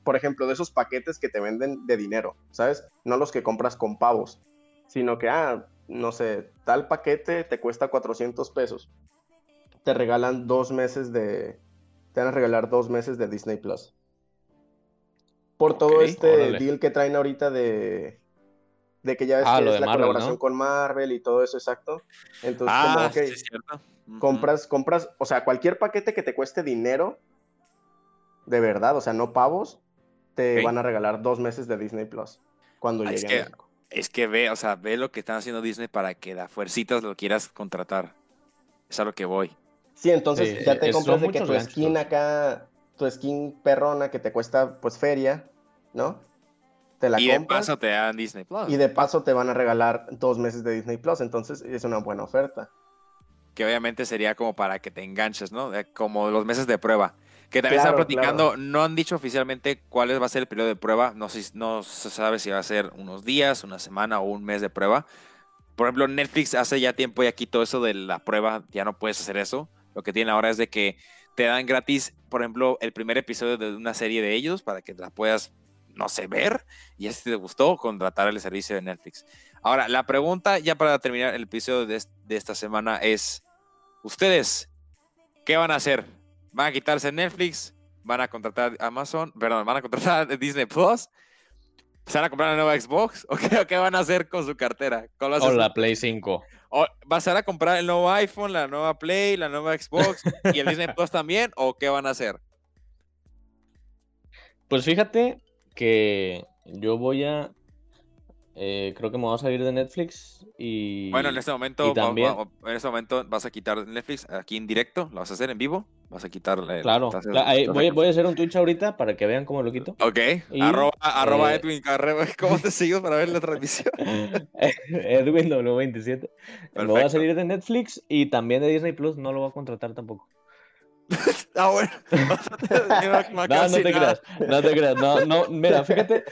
por ejemplo, de esos paquetes que te venden de dinero, ¿sabes? No los que compras con pavos, sino que, ah, no sé, tal paquete te cuesta 400 pesos. Te regalan dos meses de, te van a regalar dos meses de Disney Plus. Por todo este deal que traen ahorita de, de que ya ves ah, que es la colaboración con Marvel y todo eso, exacto. Entonces, ah, como, okay, es cierto. Compras, compras, o sea, cualquier paquete que te cueste dinero, de verdad, o sea, no pavos, te van a regalar dos meses de Disney Plus cuando ah, llegue es que, Es que ve, o sea, ve lo que están haciendo Disney para que da fuercitas lo quieras contratar. Es a lo que voy. Sí, entonces ya te compras de que tu skin acá, tu skin perrona que te cuesta pues feria, ¿no? Te la y de paso te dan Disney Plus. Y de paso te van a regalar dos meses de Disney Plus, entonces es una buena oferta que obviamente sería como para que te enganches, ¿no? Como los meses de prueba. Que también están platicando, no han dicho oficialmente cuál va a ser el periodo de prueba, no, sé, no se sabe si va a ser unos días, una semana o un mes de prueba. Por ejemplo, Netflix hace ya tiempo ya quitó eso de la prueba, ya no puedes hacer eso. Lo que tienen ahora es de que te dan gratis, por ejemplo, el primer episodio de una serie de ellos para que la puedas, no sé, ver. Y si te gustó, contratar el servicio de Netflix. Ahora, la pregunta ya para terminar el episodio de, de esta semana es, ¿Ustedes qué van a hacer? ¿Van a quitarse Netflix? ¿Van a contratar Amazon? Perdón, ¿van a contratar Disney Plus? ¿Se van a comprar la nueva Xbox? ¿O qué, van a hacer con su cartera? o la Play 5. ¿O ¿Vas a comprar el nuevo iPhone, la nueva Play, la nueva Xbox y el Disney Plus también? ¿O qué van a hacer? Pues fíjate que yo voy a eh, creo que me voy a salir de Netflix y. Bueno, en este momento, también... en este momento vas a quitar Netflix aquí en directo, lo vas a hacer en vivo, vas a quitar. Claro, voy, a hacer un Twitch ahorita para que vean cómo lo quito. Ok, arroba, eh, Edwin Carrero, ¿cómo te sigo para ver la transmisión? Edwin W27. Me voy a salir de Netflix y también de Disney Plus, no lo voy a contratar tampoco. Ah, bueno. no, no te creas, no te creas. No, no, mira, fíjate,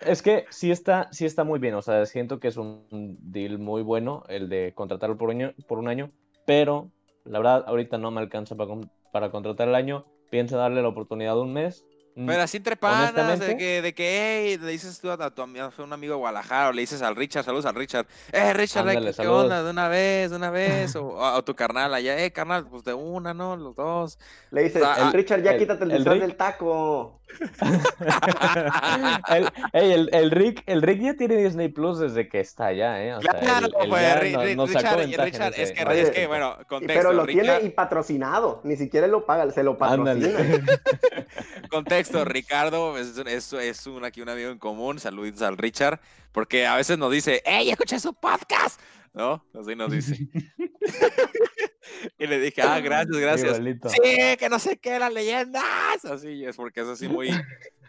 es que sí está, sí está muy bien. O sea, siento que es un deal muy bueno el de contratarlo por, año, por un año, pero la verdad, ahorita no me alcanza para, para contratar el año. Pienso darle la oportunidad de un mes Pero así entre panas, de que, de que hey, le dices tú a, tu amigo, un amigo de Guadalajara, o le dices al Richard, saludos al Richard, eh, Richard, ¿qué onda? De una vez, de una vez, o a, tu carnal allá, eh, carnal, pues de una, ¿no? Los dos. Le dices, el Richard, ya quítate el, el del taco. el, el, el, Rick, el Rick ya tiene Disney Plus desde que está allá, ¿eh? O sea, claro, pues, Richard, Richard es, que, es que, bueno, contexto. Pero lo tiene y patrocinado, ni siquiera lo paga, se lo patrocina. contexto, Ricardo es, es, es un, aquí un amigo en común, saludos al Richard, porque a veces nos dice, ¡Ey, escuché su podcast! ¿No? Así nos dice. y le dije, ah, gracias, gracias. Sí, que no sé qué, las leyendas. Así es, porque es así muy,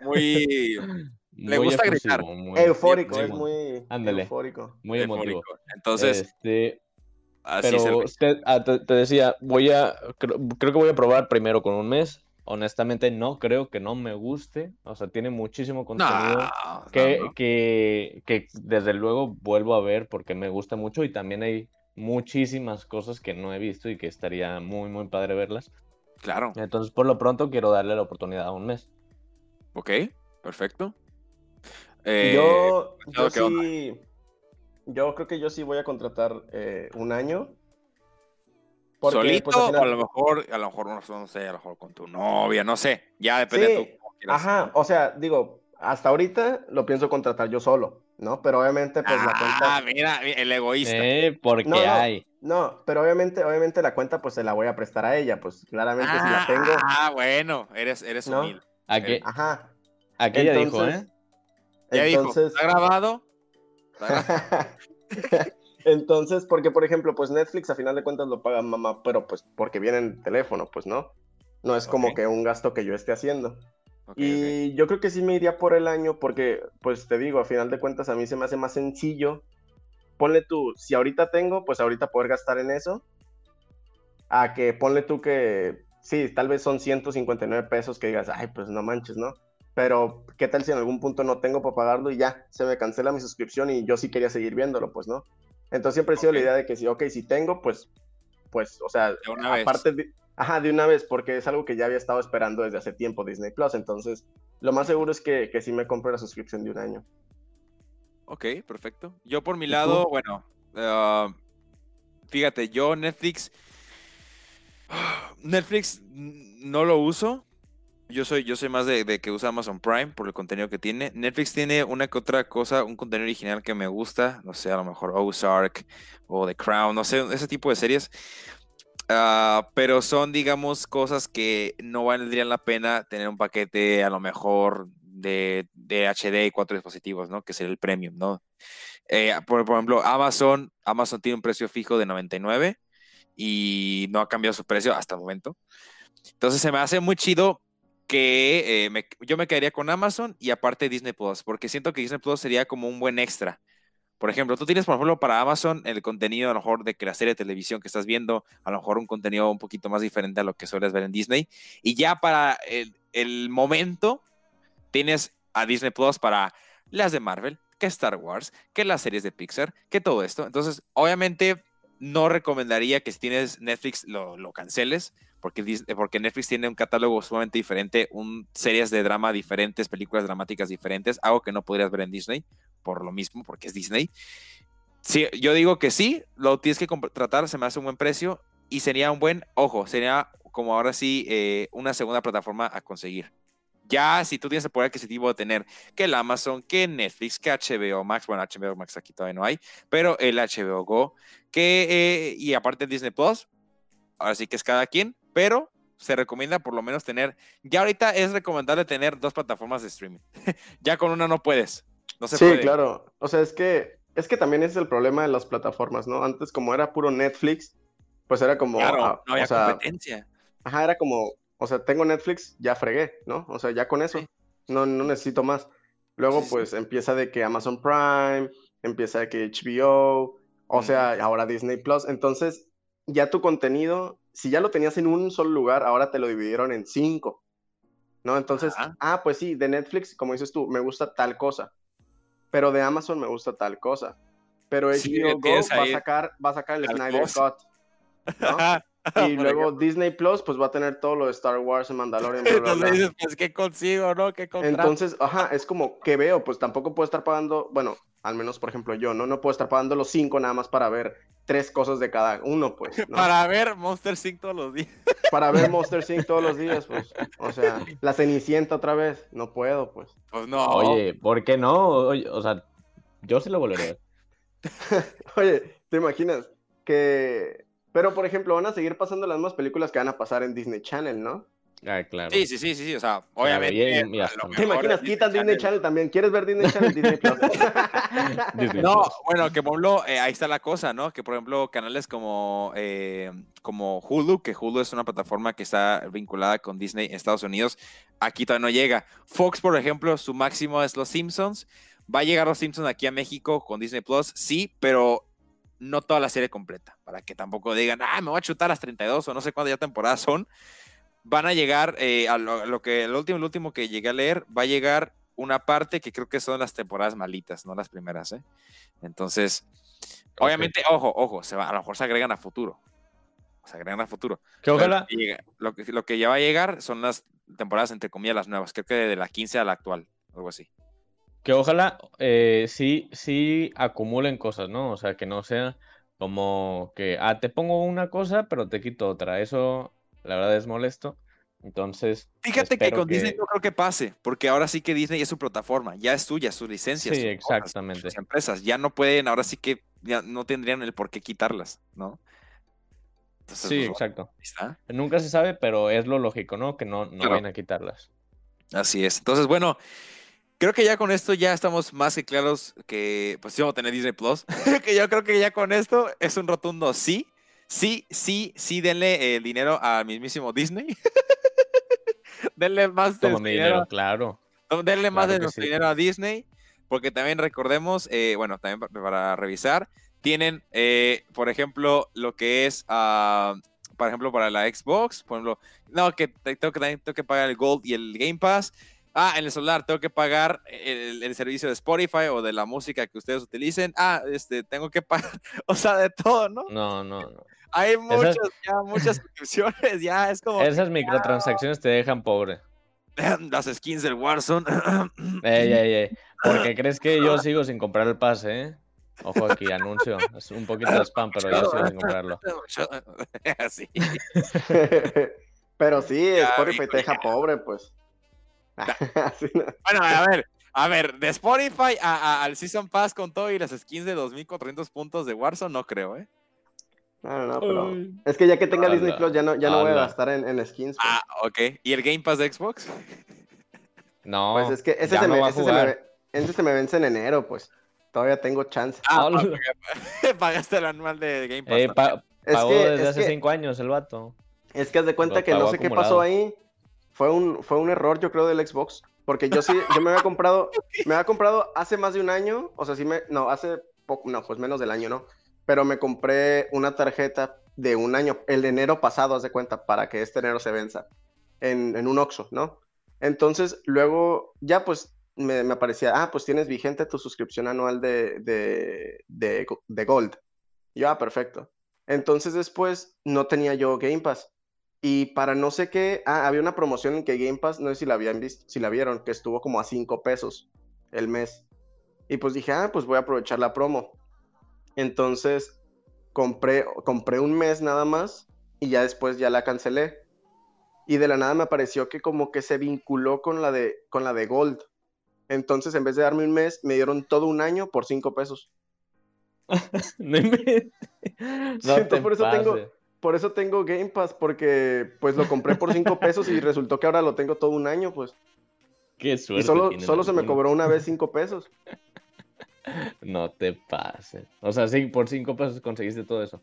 muy. le gusta gritar. eufórico, es muy eufórico. Muy emotivo. Entonces. Este, así pero ah, te, decía, voy a. creo que voy a probar primero con un mes honestamente no creo que no me guste. O sea, tiene muchísimo contenido que, Que, que, desde luego vuelvo a ver porque me gusta mucho y también hay muchísimas cosas que no he visto y que estaría muy, muy padre verlas. Claro. Entonces, por lo pronto, quiero darle la oportunidad a un mes. Ok, perfecto. yo, yo sí, yo creo que yo sí voy a contratar eh, un año pues, ¿Solito o a lo mejor, a lo mejor, no, sé, a lo mejor con tu novia, no sé, ya depende de tú. Ajá, o sea, digo, hasta ahorita lo pienso contratar yo solo, ¿no? Pero obviamente, pues la cuenta... Ah, mira, el egoísta. Eh, porque no, hay. No, pero obviamente, obviamente la cuenta, pues se la voy a prestar a ella, pues claramente si la tengo... Ah, bueno, eres, eres humilde. Aquí, Ajá. Aquí ella dijo, ¿eh? Ya entonces... dijo, ¿está grabado? Entonces, porque por ejemplo, pues Netflix a final de cuentas lo paga mamá, pero pues porque viene en teléfono, pues no. No es como que un gasto que yo esté haciendo. Y yo creo que sí me iría por el año porque, pues te digo, a final de cuentas a mí se me hace más sencillo. Ponle tú, si ahorita tengo, pues ahorita poder gastar en eso. A que ponle tú que, sí, tal vez son 159 pesos que digas, ay, pues no manches, ¿no? Pero, ¿qué tal si en algún punto no tengo para pagarlo y ya, se me cancela mi suscripción y yo sí quería seguir viéndolo, pues no? Entonces siempre he sido la idea de que si, ok, si tengo, pues, pues, o sea, aparte de, ajá, de una vez, porque es algo que ya había estado esperando desde hace tiempo Disney Plus, entonces lo más seguro es que, que sí me compre la suscripción de un año. Ok, perfecto. Yo por mi lado, bueno, ah, fíjate, yo Netflix, Netflix no lo uso, yo soy, yo soy más de, que usa Amazon Prime por el contenido que tiene. Netflix tiene una que otra cosa, un contenido original que me gusta. No sé, a lo mejor Ozark o The Crown, no sé, ese tipo de series. Ah, pero son, digamos, cosas que no valdrían la pena tener un paquete a lo mejor de, de HD y cuatro dispositivos, ¿no? Que sería el premium, ¿no? Eh, por, por, ejemplo, Amazon, Amazon tiene un precio fijo de 99 y no ha cambiado su precio hasta el momento. Entonces se me hace muy chido que eh, yo me quedaría con Amazon y aparte Disney Plus, porque siento que Disney Plus sería como un buen extra. Por ejemplo, tú tienes, por ejemplo, para Amazon el contenido a lo mejor de que la serie de televisión que estás viendo, a lo mejor un contenido un poquito más diferente a lo que sueles ver en Disney. Y ya para el, el momento, tienes a Disney Plus para las de Marvel, que Star Wars, que las series de Pixar, que todo esto. Entonces, obviamente, no recomendaría que si tienes Netflix lo, lo canceles, porque, porque Netflix tiene un catálogo sumamente diferente, un, series de drama diferentes, películas dramáticas diferentes, algo que no podrías ver en Disney, por lo mismo, porque es Disney. Sí, yo digo que sí, lo tienes que tratar, se me hace un buen precio y sería un buen, ojo, sería como ahora sí eh, una segunda plataforma a conseguir. Ya si tú tienes el poder adquisitivo de tener que el Amazon, que Netflix, que HBO Max, bueno, HBO Max aquí todavía no hay, pero el HBO Go, que, eh, y aparte Disney Plus, ahora sí que es cada quien, pero se recomienda por lo menos tener, ya ahorita es recomendable tener dos plataformas de streaming. ya con una no puedes. No se sí, claro. O sea, es que, es que también es el problema de las plataformas, ¿no? Antes como era puro Netflix, pues era como... Claro, ah, no había o sea, competencia. Ajá, era como, o sea, tengo Netflix, ya fregué, ¿no? O sea, ya con eso, Sí. no, no necesito más. Luego, Sí, sí. pues empieza de que Amazon Prime, empieza de que HBO, o sea, ahora Disney Plus. Entonces, ya tu contenido, si ya lo tenías en un solo lugar, ahora te lo dividieron en cinco, ¿no? Entonces, Ajá. ah, pues sí, de Netflix, como dices tú, me gusta tal cosa, pero de Amazon me gusta tal cosa. Pero Sí, HBO Go tienes va a sacar, va a sacar el tal Snyder cosa. Cut, ¿no? Y luego. Disney Plus, pues va a tener todo lo de Star Wars, Mandalorian, bla, bla, Entonces bla. dices, pues, ¿qué consigo, no? ¿Qué contrato? Entonces, ajá, es como que veo, pues tampoco puedo estar pagando, bueno, al menos por ejemplo yo, ¿no? No puedo estar pagando los cinco nada más para ver tres cosas de cada uno, pues, ¿no? Para, Para ver Monster Sync todos los días. ver Monster Sync todos los días, pues, o sea, la Cenicienta otra vez, no puedo, pues. Pues no. Oye, ¿por qué no? Oye, o sea, yo sí lo volvería a ver. Oye, ¿te imaginas que... Pero, por ejemplo, van a seguir pasando las mismas películas que van a pasar en Disney Channel, ¿no? Ah, claro. Sí, sí, sí, sí, sí, o sea, obviamente. hasta- lo ¿Te ¿Te mejor imaginas? Quitan Disney Channel también. ¿Quieres ver Disney Channel? Disney Plus. No, bueno, que por ejemplo, eh, ahí está la cosa, ¿no? Que por ejemplo, canales como, eh, como Hulu, que Hulu es una plataforma que está vinculada con Disney en Estados Unidos, aquí todavía no llega. Fox, por ejemplo, su máximo es Los Simpsons. Va a llegar Los Simpsons aquí a México con Disney Plus, sí, pero no toda la serie completa, para que tampoco digan, ah, me voy a chutar las 32 o no sé cuántas ya temporadas son. Van a llegar, eh, a lo, lo que el último, el último que llegué a leer, va a llegar una parte que creo que son las temporadas malitas, no las primeras, ¿eh? Entonces, Ok. obviamente, ojo, ojo, se va, a lo mejor se agregan a futuro. Se agregan a futuro. Que ojalá, lo, que, lo que ya va a llegar son las temporadas, entre comillas, las nuevas. Creo que de la 15 a la actual, algo así. que ojalá eh, sí, sí acumulen cosas, ¿no? O sea, que no sea como que, ah, te pongo una cosa, pero te quito otra. Eso, la verdad, es molesto. Entonces, Fíjate que con Disney no creo que pase, porque ahora sí que Disney es su plataforma, ya es suya, sus licencias. Sí, sus cosas, exactamente. sus empresas, ya no pueden, ahora sí que ya no tendrían el por qué quitarlas, ¿no? Entonces, Sí, pues, exacto. está. Nunca se sabe, pero es lo lógico, ¿no? Que no, no Claro. vayan a quitarlas. Así es. Entonces, bueno, creo que ya con esto ya estamos más que claros que pues sí vamos a tener Disney Plus. que yo creo que ya con esto es un rotundo sí. Sí, sí, sí, denle el dinero al mismísimo Disney. denle más de mi dinero, claro. denle más de sí. dinero a Disney. Porque también recordemos, eh, bueno, también pa- para, revisar, tienen, eh, por ejemplo, lo que es, ah, por ejemplo, para la Xbox, por ejemplo, no, que te- tengo que, tengo que pagar el Gold y el Game Pass. Ah, en el celular tengo que pagar el, el servicio de Spotify o de la música que ustedes utilicen. Ah, este, tengo que pagar, o sea, de todo, ¿no? No, no, no. Hay muchas, ya, muchas suscripciones, ya es como Esas microtransacciones te dejan pobre. las skins del Warzone. Ey, ey, ey. Porque crees que yo sigo sin comprar el pase, ¿eh? Ojo aquí, anuncio. Es un poquito de spam, pero yo sigo sin comprarlo. Así. Pero sí, Ya, Spotify te deja ya. pobre, pues. Bueno, a ver, a ver, de Spotify a- a- al Season Pass con todo y las skins de 2400 puntos de Warzone, no creo, ¿eh? No, no, no, pero Ay. es que ya que tenga Disney Plus, ya no, ya no voy a gastar en, en skins. pues. Ah, ok. ¿Y el Game Pass de Xbox? No, Pues es que ese, se no me, va a ese, se me, ese se me vence en enero, pues. Todavía tengo chance. Ah, Hola. porque pagaste el anual de Game Pass. Eh, también. pa- Es pagó que, desde es, hace que, cinco años el vato. es que haz de cuenta Lo que no pagó sé qué pasó ahí. Fue un, fue un error, yo creo, del Xbox. Porque yo sí, yo me había comprado, me había comprado hace más de un año, o sea, sí me, no, hace poco, no, pues menos del año, ¿no? Pero me compré una tarjeta de un año, el de enero pasado, haz de cuenta, para que este enero se venza, en, un Oxxo, ¿no? Entonces, luego, ya pues, me, aparecía, ah, pues tienes vigente tu suscripción anual de, de, de, de Gold. Y yo, ah, perfecto. Entonces después no tenía yo Game Pass. Y para no sé qué, ah, había una promoción en que Game Pass, no sé si la habían visto, si la vieron, que estuvo como a 5 pesos el mes. Y pues dije, ah, pues voy a aprovechar la promo. Entonces compré, compré un mes nada más y ya después ya la cancelé. y de la nada me apareció que como que se vinculó con la de, con la de Gold. Entonces, en vez de darme un mes, me dieron todo un año por cinco pesos. no no por eso tengo, por eso tengo Game Pass, porque pues lo compré por cinco pesos y resultó que ahora lo tengo todo un año, pues. Qué suerte. Y solo, solo se me cobró una vez cinco pesos. No te pases. O sea, sí, por cinco pesos conseguiste todo eso.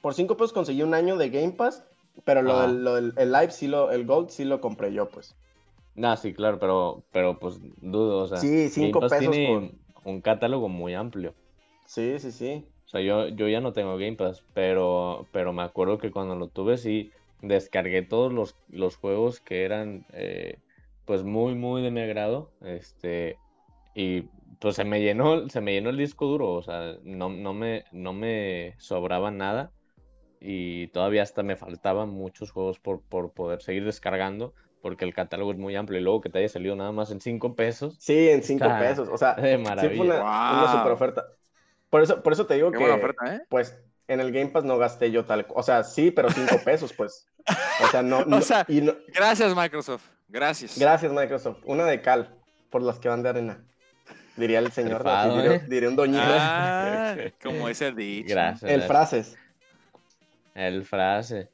Por cinco pesos conseguí un año de Game Pass, pero lo, del, el Live sí lo, el Gold sí lo compré yo, pues. Nah, sí, claro, pero, pero pues dudo, o sea. Sí, cinco pesos. Tiene un catálogo muy amplio. Sí, sí, sí. O sea, yo, yo ya no tengo Game Pass, pero, pero me acuerdo que cuando lo tuve sí descargué todos los, los juegos que eran eh, pues muy, muy de mi agrado. Este, y pues se me llenó, se me llenó el disco duro, o sea, no, no, me, no me sobraba nada y todavía hasta me faltaban muchos juegos por, por poder seguir descargando porque el catálogo es muy amplio y luego que te haya salido nada más en 5 pesos. Sí, en 5 pesos, o sea, de maravilla. Sí fue una, super oferta. Por eso, por eso te digo que, ¿eh? pues, en el Game Pass no gasté yo tal, o sea, sí, pero 5 pesos, pues. O sea, no. o sea, gracias Microsoft, gracias. Gracias Microsoft. Una de cal por las que van de arena. Diría el señor, ¿eh? diría, un doñito. Ah, como ese dicho. Gracias. El frases. El frase.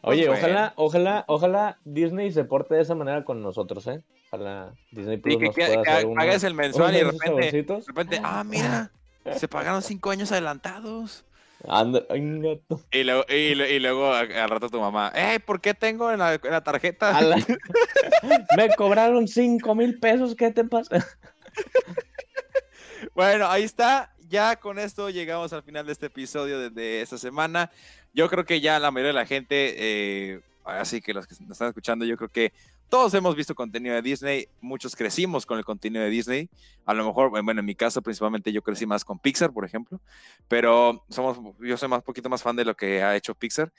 Pues Oye, ojalá, ojalá, ojalá Disney se porte de esa manera con nosotros, ¿eh? Ojalá Disney Plus nos pueda hacer pagues el mensual y de repente, de repente, ah, mira, se pagaron cinco años adelantados. y, luego, y, luego al rato tu mamá, ¡eh! ¿Por qué tengo en la, tarjeta? Me cobraron cinco mil pesos, ¿qué te pasa? Bueno, ahí está. Ya con esto llegamos al final de este episodio de esta semana. Yo creo que ya la mayoría de la gente, eh, así que los que nos están escuchando, yo creo que todos hemos visto contenido de Disney, muchos crecimos con el contenido de Disney. A lo mejor, bueno, en mi caso principalmente yo crecí más con Pixar, por ejemplo, pero somos, yo soy más poquito más fan de lo que ha hecho Pixar.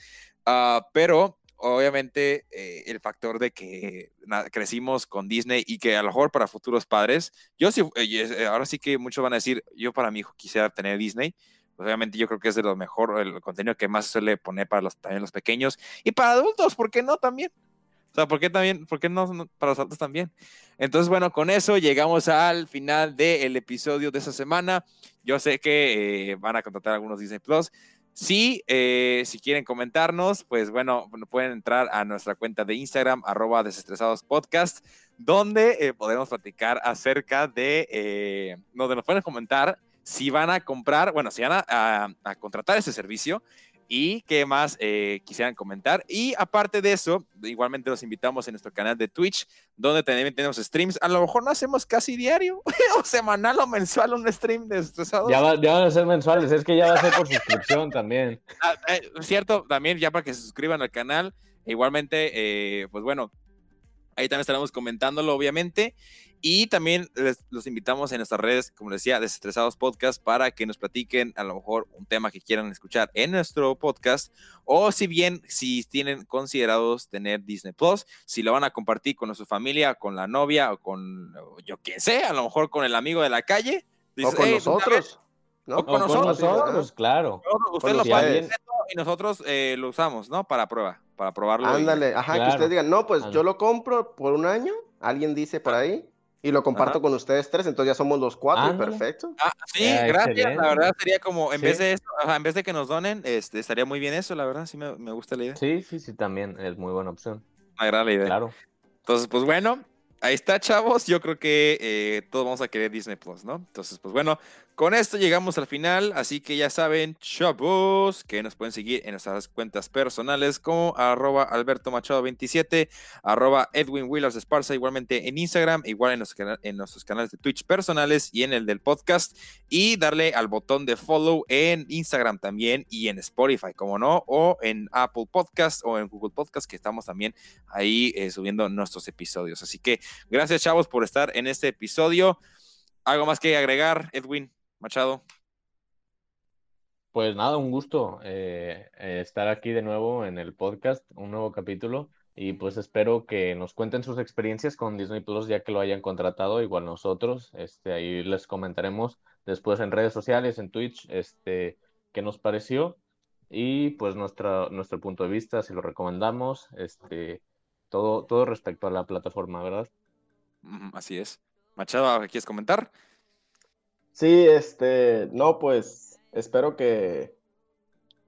Ah, pero obviamente eh, el factor de que crecimos con Disney y que a lo mejor para futuros padres, yo sí, eh, ahora sí que muchos van a decir, yo para mi hijo quisiera tener Disney, pues, obviamente yo creo que es de lo mejor, el contenido que más suele poner para los, también los pequeños y para adultos, ¿por qué no también? O sea, ¿por qué también? ¿Por qué no, para los adultos también? Entonces, bueno, con eso llegamos al final del episodio de esta semana. Yo sé que eh, van a contratar algunos Disney Plus. Sí, eh, si quieren comentarnos, pues bueno, pueden entrar a nuestra cuenta de Instagram, arroba desestresados podcast, donde eh, podemos platicar acerca de, donde nos pueden comentar si van a comprar, bueno, si van a, contratar ese servicio y qué más eh, quisieran comentar. Y aparte de eso, igualmente los invitamos en nuestro canal de Twitch, donde también tenemos streams. A lo mejor no hacemos casi diario o semanal o mensual un stream de estresados. Ya, van a ser mensuales, es que ya va a ser por suscripción también. Ah, eh, cierto, también ya para que se suscriban al canal. Igualmente, eh, pues bueno, ahí también estaremos comentándolo, obviamente. Y también los invitamos en nuestras redes, como les decía, Desestresados Podcast, para que nos platiquen a lo mejor un tema que quieran escuchar en nuestro podcast, o si bien, si tienen considerados tener Disney Plus, si lo van a compartir con su familia, con la novia, o con yo quien sé, a lo mejor con el amigo de la calle. o con nosotros. O con, nosotros, claro. Usted lo paga y nosotros eh, lo usamos, ¿no? Para prueba, para probarlo. Ándale, ajá, que ustedes digan, no, pues yo lo compro por un año, alguien dice por ahí, y lo comparto con ustedes tres, entonces ya somos los cuatro, perfecto. Ah, sí, gracias, la verdad sería como, en vez de eso, en vez de que nos donen, este, estaría muy bien eso, la verdad, sí me, me gusta la idea. Sí, sí, sí, también es muy buena opción. Me agrada la idea. Claro. Entonces, pues bueno, ahí está, chavos. Yo creo que eh, todos vamos a querer Disney Plus, ¿no? Entonces, pues bueno, con esto llegamos al final. Así que ya saben, chavos, que nos pueden seguir en nuestras cuentas personales como arroba Alberto Machado 27, arroba Edwin Willers Esparza, igualmente en Instagram, igual en, en nuestros canales de Twitch personales y en el del podcast. Y darle al botón de follow en Instagram también y en Spotify, como no, o en Apple Podcast o en Google Podcast, que estamos también ahí eh, subiendo nuestros episodios. Así que Gracias, chavos, por estar en este episodio. ¿Algo más que agregar, Edwin Machado? Pues nada, un gusto eh, eh, estar aquí de nuevo en el podcast, un nuevo capítulo. Y pues espero que nos cuenten sus experiencias con Disney Plus ya que lo hayan contratado, igual nosotros. Este, ahí les comentaremos después en redes sociales, en Twitch, este, qué nos pareció. y pues nuestra, nuestro punto de vista, si lo recomendamos, este, todo, todo respecto a la plataforma, ¿verdad? Así es. Machado, ¿quieres comentar? Sí, este, no, pues espero que,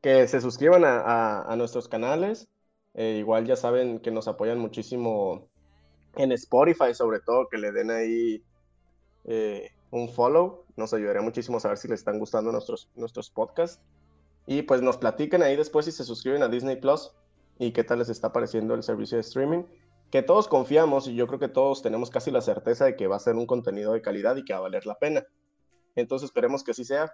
que se suscriban a, nuestros canales. Eh, igual ya saben que nos apoyan muchísimo en Spotify, sobre todo, que le den ahí eh, un follow. Nos ayudaría muchísimo a saber si les están gustando nuestros, nuestros podcasts. Y pues nos platiquen ahí después si se suscriben a Disney Plus y qué tal les está pareciendo el servicio de streaming. Que todos confiamos y yo creo que todos tenemos casi la certeza de que va a ser un contenido de calidad y que va a valer la pena. Entonces esperemos que así sea.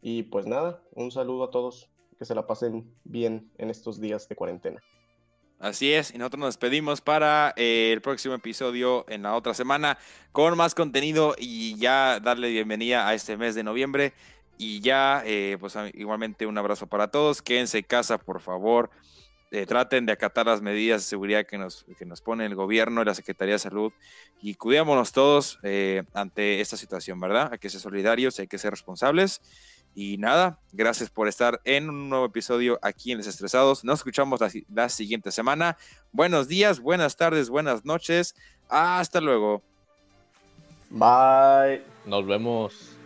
Y pues nada, un saludo a todos, que se la pasen bien en estos días de cuarentena. Así es, y nosotros nos despedimos para eh, el próximo episodio en la otra semana con más contenido y ya darle bienvenida a este mes de noviembre. Y ya, eh, pues igualmente un abrazo para todos. Quédense en casa, por favor. Eh, traten de acatar las medidas de seguridad que nos, que nos pone el gobierno y la Secretaría de Salud y cuidémonos todos ante esta situación, ¿verdad? Hay que ser solidarios, hay que ser responsables. Y nada, gracias por estar en un nuevo episodio aquí en Desestresados. Nos escuchamos la, siguiente semana. Buenos días, buenas tardes, buenas noches. Hasta luego. Bye. Nos vemos.